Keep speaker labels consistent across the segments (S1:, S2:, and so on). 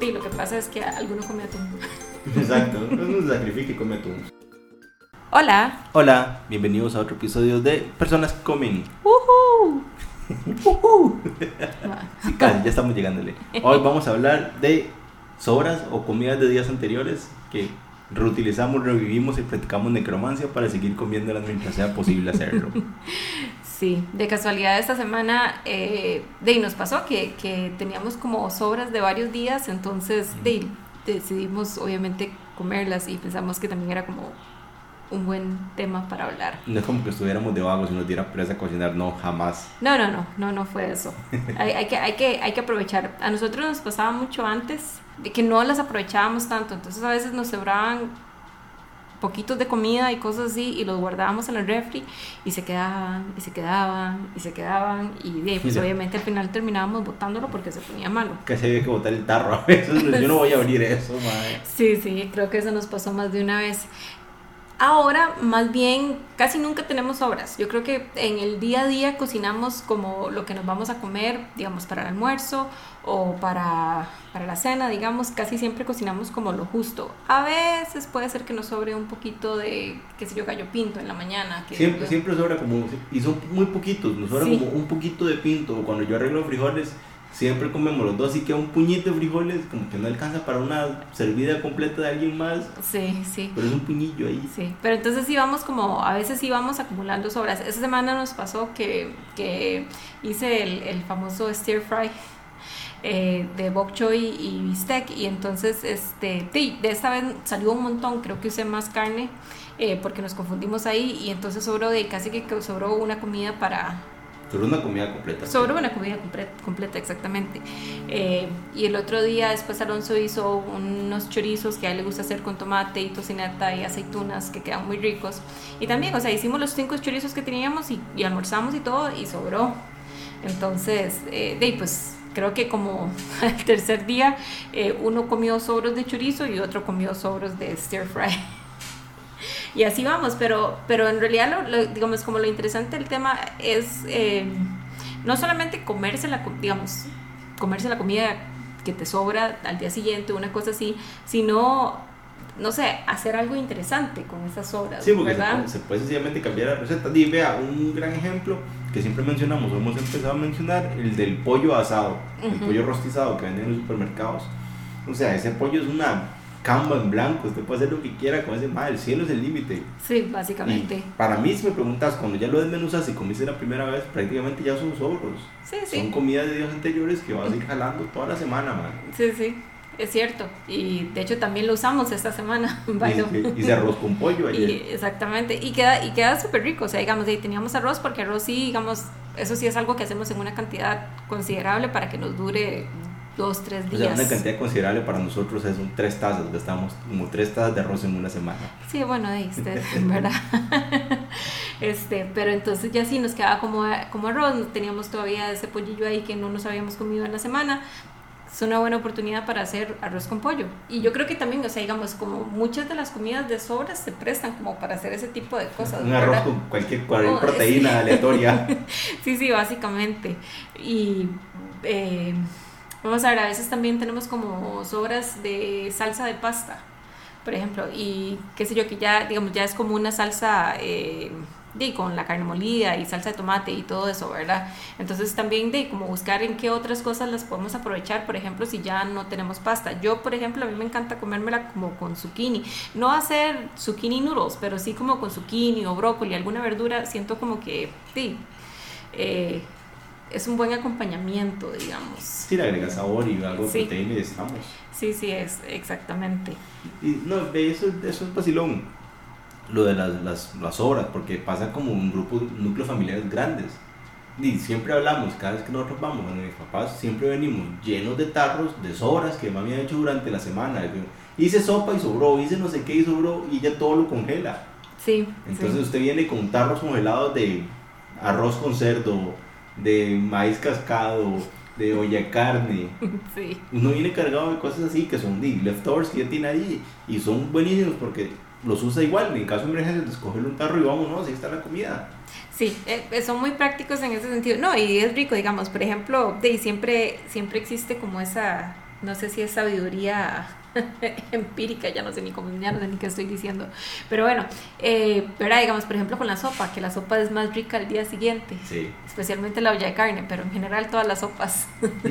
S1: Sí, lo que pasa es que alguno come atún.
S2: Exacto, no se sacrifica y come atún.
S1: Hola.
S2: Hola, bienvenidos a otro episodio de Personas que Comen.
S1: ¡Uhú!
S2: Sí, casi, ya estamos llegándole. Hoy vamos a hablar de sobras o comidas de días anteriores que reutilizamos, revivimos y practicamos necromancia para seguir comiéndolas mientras sea posible hacerlo.
S1: Sí, de casualidad esta semana eh, de ahí nos pasó que, que teníamos como sobras de varios días, entonces de ahí decidimos obviamente comerlas y pensamos que también era como un buen tema para hablar.
S2: No es como que estuviéramos de vagos y nos diera presa cocinar, no, jamás.
S1: No, no, no, no, no fue eso. hay, hay, que, hay, que, hay que aprovechar. A nosotros nos pasaba mucho antes de que no las aprovechábamos tanto, entonces a veces nos sobraban poquitos de comida y cosas así y los guardábamos en el refri y se quedaban y se quedaban y se quedaban y de ahí, pues obviamente al final terminábamos botándolo porque se ponía malo.
S2: Casi había que botar el tarro a veces. Yo no voy a abrir eso, madre.
S1: Sí, sí, creo que eso nos pasó más de una vez. Ahora, más bien, casi nunca tenemos sobras. Yo creo que en el día a día cocinamos como lo que nos vamos a comer, digamos, para el almuerzo o para, para la cena, digamos, casi siempre cocinamos como lo justo. A veces puede ser que nos sobre un poquito de, qué sé yo, gallo pinto en la mañana. Que
S2: Siempre, siempre sobra como, y son muy poquitos, nos sobra
S1: Sí.
S2: como un poquito de pinto. O cuando yo arreglo frijoles, siempre comemos los dos, así que un puñito de frijoles, como que no alcanza para una servida completa de alguien más,
S1: Sí, sí.
S2: pero es un puñillo ahí.
S1: Sí, pero entonces sí vamos como, a veces sí vamos acumulando sobras. Esa semana nos pasó que, que hice el, el famoso stir fry eh, de bok choy y bistec y entonces este, sí, de esta vez salió un montón, creo que usé más carne eh, porque nos confundimos ahí y entonces sobró de casi que sobró una comida para,
S2: Solo una comida completa.
S1: Sobró una comida comple- completa, exactamente. Eh, y el otro día después Alonso hizo unos chorizos que a él le gusta hacer con tomate y tocineta y aceitunas que quedan muy ricos. Y también, o sea, hicimos los cinco chorizos que teníamos y, y almorzamos y todo y sobró. Entonces, eh, de ahí, pues creo que como el tercer día eh, uno comió sobros de chorizo y otro comió sobros de stir fry. Y así vamos, pero, pero en realidad, lo, lo- digamos, como lo interesante del tema es eh, no solamente comerse la, digamos, comerse la comida que te sobra al día siguiente, una cosa así, sino, no sé, hacer algo interesante con esas sobras,
S2: Sí, porque se
S1: ¿verdad?
S2: puede, se puede sencillamente cambiar la receta. Y vea, un gran ejemplo que siempre mencionamos, hemos empezado a mencionar, el del pollo asado, el
S1: Ujú.
S2: pollo rostizado que venden en los supermercados. O sea, ese pollo es una camba en blanco, usted puede hacer lo que quiera con ese madre, el cielo es el límite.
S1: Sí, básicamente.
S2: Y para mí, si me preguntas, cuando ya lo desmenuzas y comiste la primera vez, prácticamente ya son sobros.
S1: Sí,
S2: Son
S1: sí,
S2: comidas de días anteriores que vas a ir jalando toda la semana, man.
S1: sí, sí, es cierto. Y de hecho también lo usamos esta semana.
S2: Y, hice arroz con pollo ayer.
S1: Y, exactamente, y queda, y queda súper rico, o sea, digamos, ahí teníamos arroz, porque arroz sí, digamos, eso sí es algo que hacemos en una cantidad considerable para que nos dure dos, tres
S2: O sea,
S1: días.
S2: una cantidad considerable para nosotros es un tres tazas, gastamos como tres tazas de arroz en una semana.
S1: Sí, bueno, ahí usted, verdad. este, pero entonces ya sí nos quedaba como, como arroz, teníamos todavía ese pollillo ahí que no nos habíamos comido en la semana. Es una buena oportunidad para hacer arroz con pollo. Y yo creo que también, o sea, digamos, como muchas de las comidas de sobras se prestan como para hacer ese tipo de cosas.
S2: Un arroz
S1: ¿verdad?
S2: con cualquier, cualquier proteína
S1: sí.
S2: aleatoria.
S1: Sí, sí, básicamente. Y eh, vamos a ver, a veces también tenemos como sobras de salsa de pasta, por ejemplo, y qué sé yo, que ya, digamos, ya es como una salsa eh, de, con la carne molida y salsa de tomate y todo eso, ¿verdad? Entonces también de como buscar en qué otras cosas las podemos aprovechar, por ejemplo, si ya no tenemos pasta. Yo, por ejemplo, a mí me encanta comérmela como con zucchini. No hacer zucchini noodles, pero sí como con zucchini o brócoli, alguna verdura, siento como que, sí, eh, es un buen acompañamiento, digamos.
S2: Si le agrega sabor y algo de
S1: Sí.
S2: proteína y estamos.
S1: Sí, sí, es exactamente.
S2: Y no, ve, eso, eso es vacilón. Lo de las, las, las obras, porque pasa como un grupo, núcleos familiares grandes. Y siempre hablamos, cada vez que nosotros vamos, bueno, mis papás siempre venimos llenos de tarros, de sobras que mami ha hecho durante la semana. Hice sopa y sobró, hice no sé qué y sobró, y ya todo lo congela.
S1: Sí.
S2: Entonces usted viene con tarros congelados de arroz con cerdo, de maíz cascado, de olla carne.
S1: sí.
S2: Uno viene cargado de cosas así que son de leftovers que ya tiene ahí y son buenísimos porque los usa igual. En caso de emergencia, pues cogerle un tarro y vámonos, ahí está la comida.
S1: Sí, eh, son muy prácticos en ese sentido. No, y es rico, digamos, por ejemplo, de, siempre, siempre existe como esa, no sé si es sabiduría empírica, ya no sé ni cómo, ya no sé ni qué estoy diciendo. Pero bueno, eh, ¿verdad? Digamos, por ejemplo, con la sopa, que la sopa es más rica al día siguiente.
S2: Sí.
S1: Especialmente la olla de carne, pero en general todas las sopas.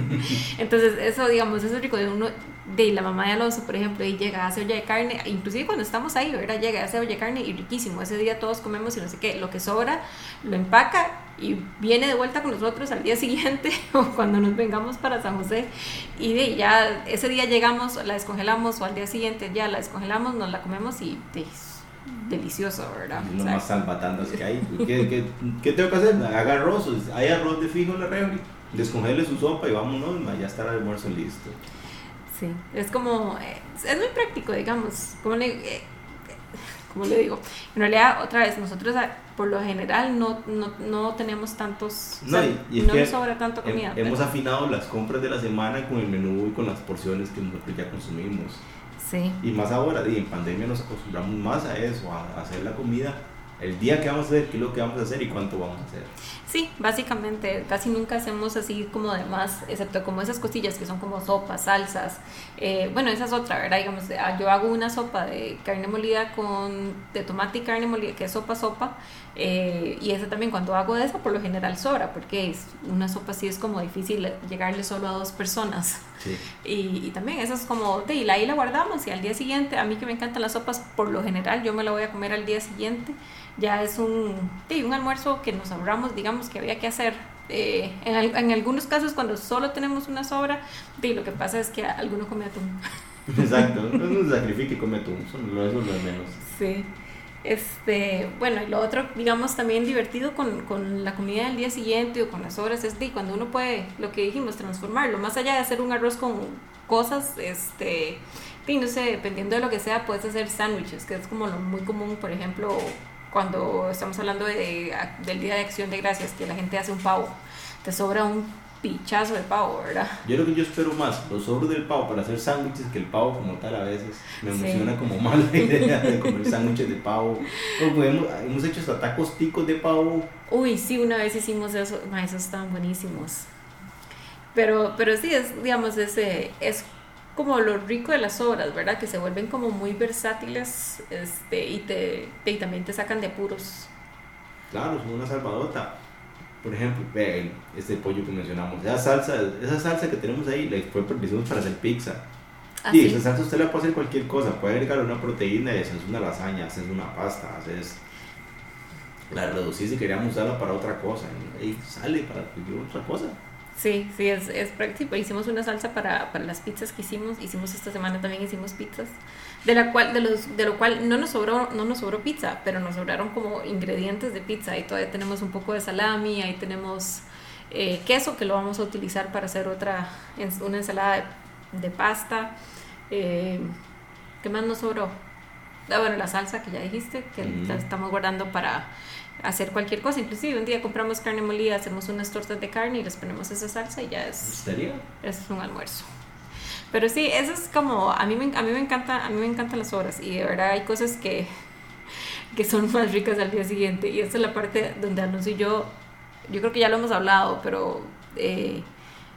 S1: Entonces, eso, digamos, eso es rico de uno, de la mamá de Alonso, por ejemplo, y llega, hace olla de carne, inclusive cuando estamos ahí, ¿verdad? Llega, hace olla de carne y riquísimo. Ese día todos comemos y no sé qué, lo que sobra lo empaca y viene de vuelta con nosotros al día siguiente o cuando nos vengamos para San José y de, ya ese día llegamos, la descongelamos o al día siguiente ya la descongelamos, nos la comemos y es delicioso, ¿verdad?
S2: Lo más salvatandas que hay. ¿Qué, qué, qué tengo que hacer? Haga arroz, hay arroz de fijo en la refri, descongele su sopa y vámonos, ya está el almuerzo listo.
S1: Sí, es como, es muy práctico, digamos, como le, eh, como le digo, en realidad otra vez nosotros por lo general no, no, no tenemos tantos,
S2: No,
S1: o sea,
S2: y,
S1: no
S2: que
S1: nos sobra tanto
S2: hem-
S1: comida.
S2: hemos afinado las compras de la semana con el menú y con las porciones que ya consumimos.
S1: sí,
S2: Y más ahora, y en pandemia nos acostumbramos más a eso, a hacer la comida el día que vamos a hacer, qué es lo que vamos a hacer y cuánto vamos a hacer.
S1: sí, básicamente casi nunca hacemos así como de más, excepto como esas costillas que son como sopas, salsas. eh, bueno, esa es otra, ¿verdad? Digamos, ah, yo hago una sopa de carne molida con, de tomate y carne molida, que es sopa sopa. eh, y esa también cuando hago de esa por lo general sobra, porque es, una sopa así es como difícil llegarle solo a dos personas.
S2: Sí.
S1: Y, y también eso es como, de, y ahí la guardamos y al día siguiente, a mí que me encantan las sopas, por lo general yo me la voy a comer al día siguiente. Ya es un, de, un almuerzo que nos ahorramos, digamos, que había que hacer. Eh, en, al- en algunos casos cuando solo tenemos una sobra, de, lo que pasa es que alguno come atún.
S2: Exacto, no se sacrifique y come tú, eso, no- es menos.
S1: Sí. Este, bueno, y lo otro, digamos, también divertido con, con la comida del día siguiente o con las horas es de cuando uno puede, lo que dijimos, transformarlo. Más allá de hacer un arroz con cosas, este, y no sé, dependiendo de lo que sea, puedes hacer sándwiches, que es como lo muy común, por ejemplo, cuando estamos hablando de, del Día de Acción de Gracias, que la gente hace un pavo, te sobra un pichazo de pavo, ¿verdad?
S2: Yo lo que yo espero más, los sobros del pavo para hacer sándwiches que el pavo como tal a veces. Me
S1: Sí.
S2: emociona como mal la idea de comer sándwiches de pavo. O podemos- hemos hecho hasta tacos ticos de pavo.
S1: Uy, sí, una vez hicimos eso, esos estaban buenísimos. Pero, pero sí, es, digamos, ese, es como lo rico de las obras, ¿verdad? Que se vuelven como muy versátiles este, y, te, y también te sacan de apuros.
S2: Claro, son una salvadota. Por ejemplo, ve este pollo que mencionamos. Esa salsa, esa salsa que tenemos ahí la fue la hicimos para hacer pizza.
S1: Así.
S2: Y esa salsa usted la puede hacer cualquier cosa. Puede agregar una proteína y haces una lasaña, haces una pasta, haces... La reducís si queríamos usarla para otra cosa. Y sale para cualquier otra cosa.
S1: Sí, sí, es, es práctico. Hicimos una salsa para, para las pizzas que hicimos. Hicimos esta semana también hicimos pizzas. De la cual, de los, de lo cual no nos sobró, no nos sobró pizza, pero nos sobraron como ingredientes de pizza. Ahí todavía tenemos un poco de salami, ahí tenemos eh, queso que lo vamos a utilizar para hacer otra, una ensalada de, de pasta. Eh, ¿Qué más nos sobró? Ah, bueno, la salsa que ya dijiste, que
S2: Ujú.
S1: la estamos guardando para hacer cualquier cosa. Inclusive un día compramos carne molida, hacemos unas tortas de carne y les ponemos esa salsa y ya es,
S2: ¿Estaría?
S1: es un almuerzo. Pero sí, eso es como, a mí me, a mí me encanta, a mí me encantan las obras y de verdad hay cosas que, que son más ricas al día siguiente y esta es la parte donde Alonso y yo, yo creo que ya lo hemos hablado, pero eh,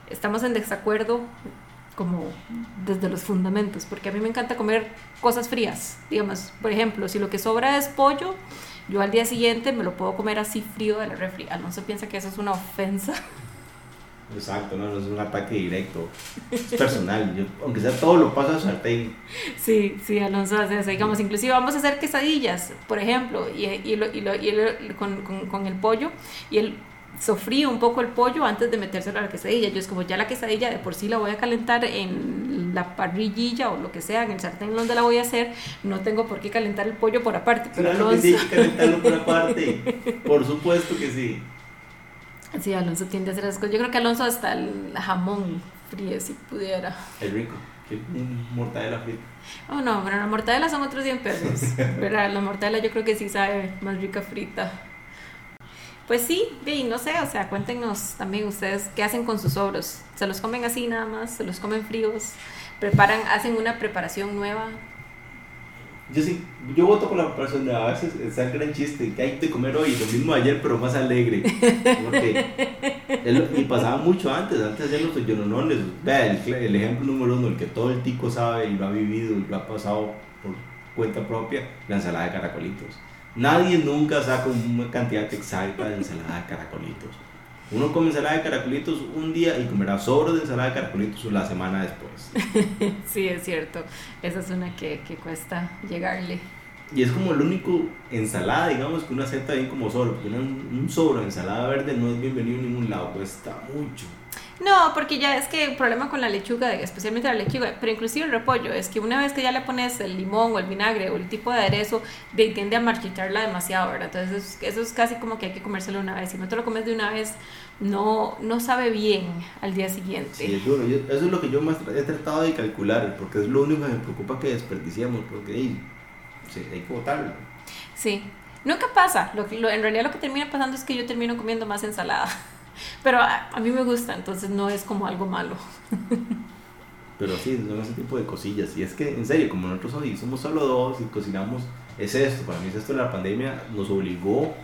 S1: estamos en desacuerdo como desde los fundamentos, porque a mí me encanta comer cosas frías, digamos, por ejemplo, si lo que sobra es pollo, yo al día siguiente me lo puedo comer así frío de la refri. Alonso piensa que eso es una ofensa.
S2: Exacto, no, no es un ataque directo. Es personal. Yo, aunque sea todo lo paso al sartén.
S1: Sí, sí, Alonso hace eso. Digamos, inclusive vamos a hacer quesadillas, por ejemplo, y, y, lo- y, lo- y lo- con, con- con el pollo, y él sofríe un poco el pollo antes de metérselo a la quesadilla. Yo es como ya la quesadilla de por sí la voy a calentar en la parrillilla o lo que sea, en el sartén donde la voy a hacer, no tengo por qué calentar el pollo por aparte. Pero
S2: Claro que
S1: Alonso,
S2: sí, calentarlo por aparte. Por supuesto que sí.
S1: sí, Alonso tiende a hacer esas cosas. Yo creo que Alonso hasta el jamón fríe si pudiera.
S2: Es rico. Mortadela frita.
S1: Oh, no, pero la mortadela son otros 100 pesos. ¿verdad? La mortadela yo creo que sí sabe más rica frita. Pues sí, y no sé, o sea, cuéntenos también ustedes qué hacen con sus sobros. ¿Se los comen así nada más? ¿Se los comen fríos? ¿Preparan, hacen una preparación nueva?
S2: Yo sí, yo voto por la persona, a veces está el gran chiste, que hay de comer hoy, lo mismo ayer, pero más alegre. y pasaba mucho antes, antes de los yononones. Vea, el, el, ejemplo número uno, el que todo el tico sabe y lo ha vivido y lo ha pasado por cuenta propia, la ensalada de caracolitos. Nadie nunca saca una cantidad exacta de ensalada de caracolitos. Uno come ensalada de caracolitos un día y comerá sobras de ensalada de caracolitos la semana después.
S1: sí, es cierto. Esa es una que, que cuesta llegarle.
S2: Y es como el único ensalada, digamos, que uno acepta bien como sobra. Porque un, sobro de ensalada verde no es bienvenido en ningún lado, cuesta mucho.
S1: No, porque ya es que el problema con la lechuga, especialmente la lechuga, pero inclusive el repollo, es que una vez que ya le pones el limón o el vinagre o el tipo de aderezo, de, tiende a marchitarla demasiado, ¿verdad? Entonces eso es casi como que hay que comérselo una vez. Si no te lo comes de una vez, no, no sabe bien al día siguiente.
S2: Sí, es duro. eso es lo que yo más he tratado de calcular, porque es lo único que me preocupa que desperdiciamos, porque hay que botarlo.
S1: Sí, nunca pasa. Lo, en realidad lo que termina pasando es que yo termino comiendo más ensalada. Pero a, mí me gusta, entonces no es como algo malo.
S2: Pero sí, son ese tipo de cosillas. Y es que, en serio, como nosotros hoy somos solo dos y cocinamos, es esto. Para mí es esto la pandemia nos obligó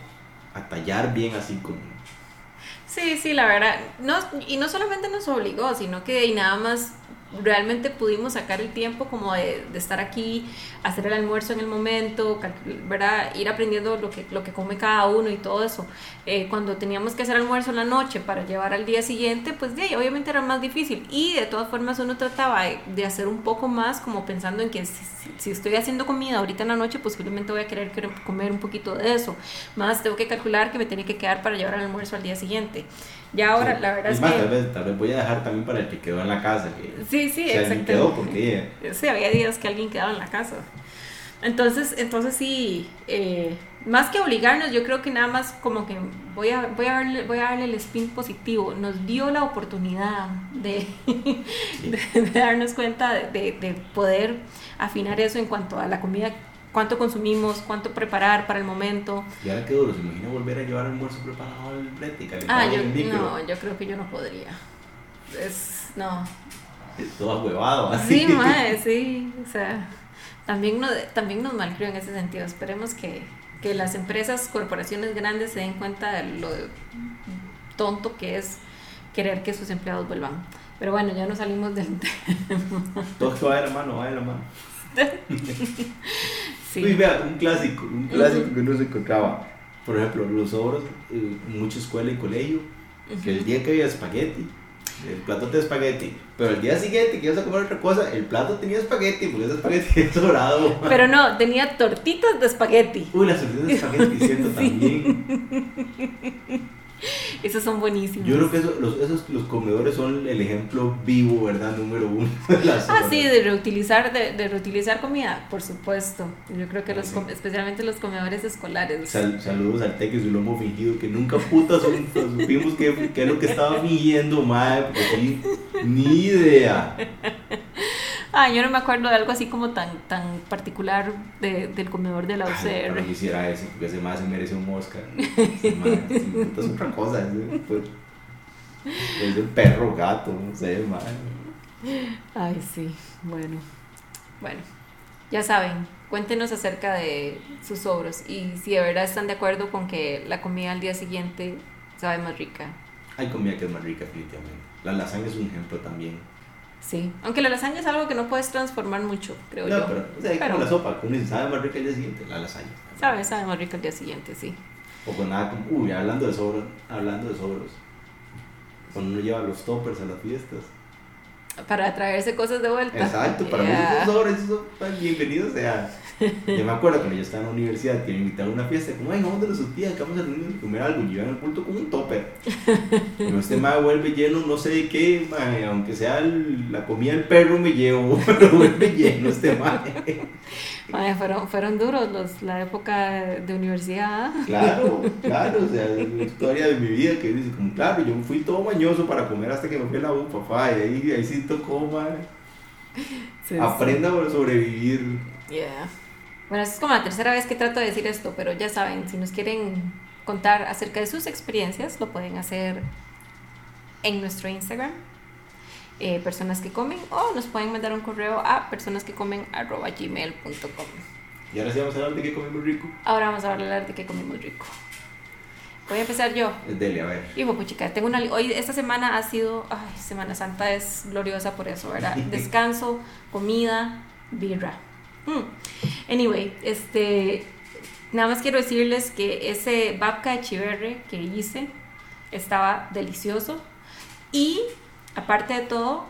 S2: a tallar bien así como...
S1: Sí, sí, la verdad. No, y no solamente nos obligó, sino que y nada más realmente pudimos sacar el tiempo como de, de, estar aquí, hacer el almuerzo en el momento, ¿verdad? ir aprendiendo lo que, lo que come cada uno y todo eso. Eh, cuando teníamos que hacer almuerzo en la noche para llevar al día siguiente, pues de ahí obviamente era más difícil. Y de todas formas uno trataba de, hacer un poco más como pensando en que si, si, estoy haciendo comida ahorita en la noche, posiblemente voy a querer comer un poquito de eso. Más tengo que calcular que me tiene que quedar para llevar el almuerzo al día siguiente. Ya ahora, la verdad es,
S2: más,
S1: que...
S2: Tal vez, tal vez voy a dejar también para el que quedó en la casa. Que,
S1: sí, sí, exactamente. quedó porque... Sí, había días que alguien quedaba en la casa. Entonces, entonces sí, eh, más que obligarnos, yo creo que nada más como que voy a, voy a, darle, voy a darle el spin positivo. Nos dio la oportunidad de, de, darnos cuenta de, de, poder afinar eso en cuanto a la comida, cuánto consumimos, cuánto preparar para el momento.
S2: ¿Y ahora qué duro? ¿Se imagina volver a llevar almuerzo preparado al brete
S1: Ah, yo, no, yo creo que yo no podría. Es, no.
S2: Huevado, así.
S1: Sí, mae, sí, o sea también, no, también nos malcrió en ese sentido. Esperemos que, que las empresas, corporaciones grandes se den cuenta de lo tonto que es querer que sus empleados vuelvan. Pero bueno, ya no salimos del
S2: tema. Todo va de la mano, va de la mano. sí. Uy, vea, un clásico, un clásico que no se encontraba. Por ejemplo, los sobros en mucha escuela y colegio, que el día que había espagueti, el plato de espagueti. Pero el día siguiente que ibas a comer otra cosa, el plato tenía espagueti, porque ese espagueti es dorado.
S1: Pero no, tenía tortitas de espagueti.
S2: Uy, las tortitas de espagueti, cierto, también.
S1: Esos son buenísimos.
S2: Yo creo que los, esos, los comedores son el ejemplo vivo, ¿verdad? Número uno de
S1: Ah, sí, de reutilizar, de, de, reutilizar comida, por supuesto. Yo creo que los, especialmente los comedores escolares.
S2: saludos al y su lomo fingido, que nunca putas supimos qué, qué es lo que estaba fingiendo, madre, porque ni idea.
S1: Ah, yo no me acuerdo de algo así como tan, tan particular de, del comedor de la UCR.
S2: no quisiera eso, porque ese más se merece un Oscar. es otra cosa. Es, pues, es el perro, gato, no sé, más.
S1: Ay, sí, bueno. Bueno, ya saben, cuéntenos acerca de sus obros y si de verdad están de acuerdo con que la comida al día siguiente sabe más rica.
S2: Hay comida que es más rica, definitivamente. La lasaña es un ejemplo también.
S1: Sí, aunque la lasaña es algo que no puedes transformar mucho, creo yo.
S2: Pero, o sea, como la sopa, como dice, sabe más rica el día siguiente, la lasaña.
S1: Sabe, sabe más rica el día siguiente, sí.
S2: O con nada como, uy, hablando de sobros, hablando de sobros. Cuando uno lleva los toppers a las fiestas.
S1: Para traerse cosas de vuelta.
S2: Exacto, para mí esos sobres, son bienvenidos sea. Yo me acuerdo cuando yo estaba en la universidad que me invitaron a una fiesta, como, ay, vamos de los tía, que vamos a reunir a comer algo, y llevan el culto como un topper. Pero este mae vuelve lleno, no sé de qué, aunque sea la comida del perro, me llevo, pero vuelve lleno este mae.
S1: fueron, fueron duros los, la época de universidad.
S2: Claro, claro, o sea, es una historia de mi vida que dice, como, claro, yo fui todo mañoso para comer hasta que me fui a la U, papá, y ahí, ahí sí tocó, mae. Aprenda a sobrevivir.
S1: Yeah. Bueno, es como la tercera vez que trato de decir esto, pero ya saben, si nos quieren contar acerca de sus experiencias, lo pueden hacer en nuestro Instagram, eh, personas que comen, o nos pueden mandar un correo a personas que comen gmail.com.
S2: Y ahora sí vamos a hablar de qué comimos rico.
S1: Ahora vamos a hablar de qué comimos rico. Voy a empezar yo.
S2: Dele, a ver.
S1: Hijo, puchica, tengo una. Hoy, esta semana ha sido. Ay, Semana Santa es gloriosa por eso, ¿verdad? Descanso, comida, birra. Mm. Anyway, este. Nada más quiero decirles que ese babka de chiverre que hice estaba delicioso. Y aparte de todo,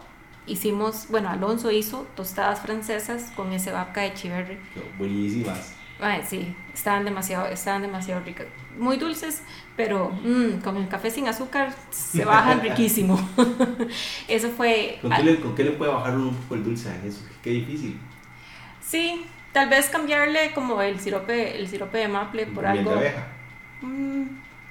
S1: hicimos, bueno, Alonso hizo tostadas francesas con ese babka de chiverre.
S2: Buenísimas.
S1: Ay, sí, estaban demasiado, estaban demasiado ricas. Muy dulces, pero mm, con el café sin azúcar se bajan riquísimo. eso fue...
S2: ¿Con qué, le, ¿Con qué, le, puede bajar un poco el dulce a eso? Qué difícil.
S1: Sí, tal vez cambiarle como el sirope, el sirope de maple por algo...
S2: De abeja?
S1: Mm,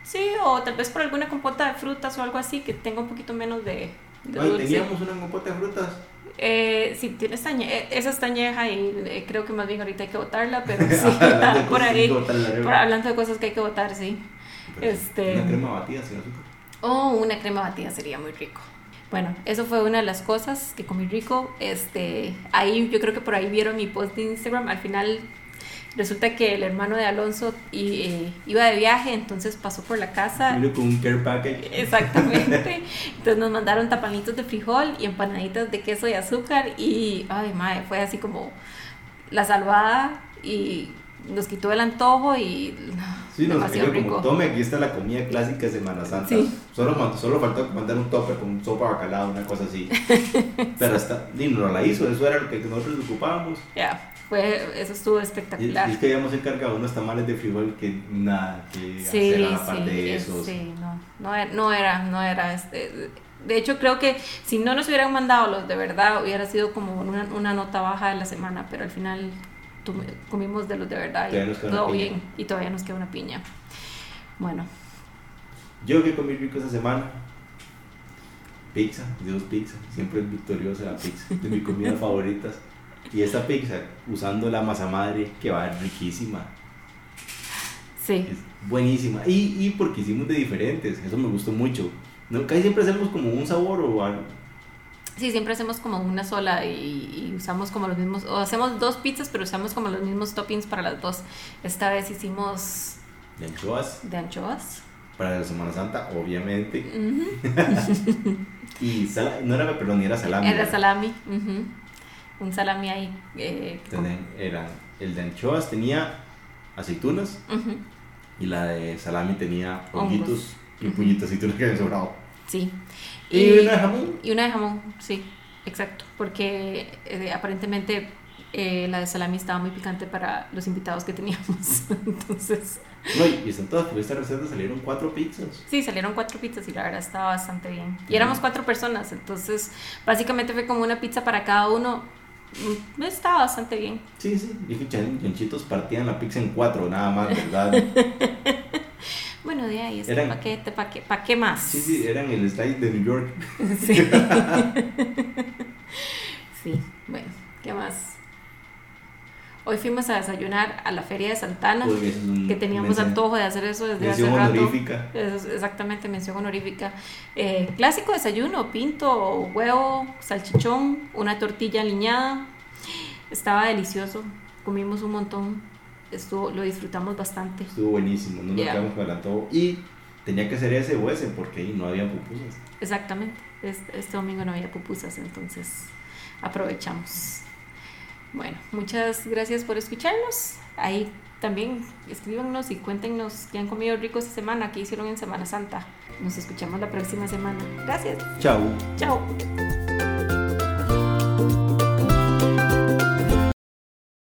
S1: sí, o tal vez por alguna compota de frutas o algo así que tenga un poquito menos de, de
S2: Ay, teníamos una compota de frutas.
S1: Eh, sí, tiene estañe eh, esa estañeja y eh, creo que más bien ahorita hay que botarla, pero sí, por ahí, por, hablando de cosas que hay que botar, sí. este,
S2: una crema batida sin azúcar.
S1: Oh, una crema batida sería muy rico. Bueno, eso fue una de las cosas que comí rico. Este, ahí yo creo que por ahí vieron mi post de Instagram. Al final resulta que el hermano de Alonso y, eh, iba de viaje, entonces pasó por la casa.
S2: Vino con un care package.
S1: Exactamente. entonces nos mandaron tapanitos de frijol y empanaditas de queso y azúcar y, ay, madre, fue así como la salvada y nos quitó el antojo y
S2: sí, nos rico. como tome aquí está la comida clásica de Semana Santa sí. solo, solo faltó mandar un tope con sopa bacalao una cosa así pero hasta ni no la hizo eso era lo que nosotros ocupábamos
S1: ya fue, eso estuvo espectacular.
S2: Y, es que habíamos encargado unos tamales de frijol que nada que hacer aparte sí, de eso.
S1: Sí, no, no era, no era, no era este, de hecho creo que si no nos hubieran mandado los de verdad hubiera sido como una, una nota baja de la semana, pero al final comimos de los de verdad y todo bien y todavía nos queda una piña. Bueno.
S2: Yo que comí rico esa semana. Pizza, Dios pizza, siempre es victoriosa la pizza, de mis comidas favoritas. Y esta pizza, usando la masa madre, que va riquísima.
S1: Sí.
S2: Es buenísima. Y, y porque hicimos de diferentes, eso me gustó mucho. No, casi siempre hacemos como un sabor o algo.
S1: Sí, siempre hacemos como una sola y, usamos como los mismos, o hacemos dos pizzas, pero usamos como los mismos toppings para las dos. Esta vez hicimos...
S2: De anchoas.
S1: De anchoas.
S2: Para la Semana Santa, obviamente. y no era perdón, era salami.
S1: Era salami un salami ahí. Eh,
S2: era, el de anchoas tenía aceitunas y la de salami tenía pollitos y puñitos de aceitunas que habían sobrado.
S1: Sí.
S2: ¿Y, una de jamón?
S1: Y una de jamón, sí, exacto. Porque eh, aparentemente eh, la de salami estaba muy picante para los invitados que teníamos. Entonces.
S2: No, y están todas, por esta receta salieron cuatro pizzas.
S1: Sí, salieron cuatro pizzas y la verdad estaba bastante bien. Y éramos cuatro personas, entonces básicamente fue como una pizza para cada uno Mm, está bastante bien.
S2: Sí, sí. Dije, chanchitos partían la pizza en cuatro, nada más, ¿verdad?
S1: bueno, de ahí, este paquete, ¿para qué, pa qué más?
S2: Sí, sí, eran el style de New York.
S1: sí. sí, bueno, ¿qué más? Hoy fuimos a desayunar a la feria de Santana, que teníamos antojo de hacer eso desde hace rato. Honorífica. exactamente, mención honorífica. Eh, clásico desayuno, pinto, huevo, salchichón, una tortilla aliñada. Estaba delicioso, comimos un montón, estuvo, lo disfrutamos bastante.
S2: Estuvo buenísimo, no nos quedamos con el antojo. Y tenía que ser ese o ese porque ahí no había pupusas.
S1: Exactamente, este, este domingo no había pupusas, entonces aprovechamos. Bueno, muchas gracias por escucharnos. Ahí también escríbanos y cuéntenos qué han comido rico esta semana, qué hicieron en Semana Santa. Nos escuchamos la próxima semana. Gracias.
S2: Chao.
S1: Chao.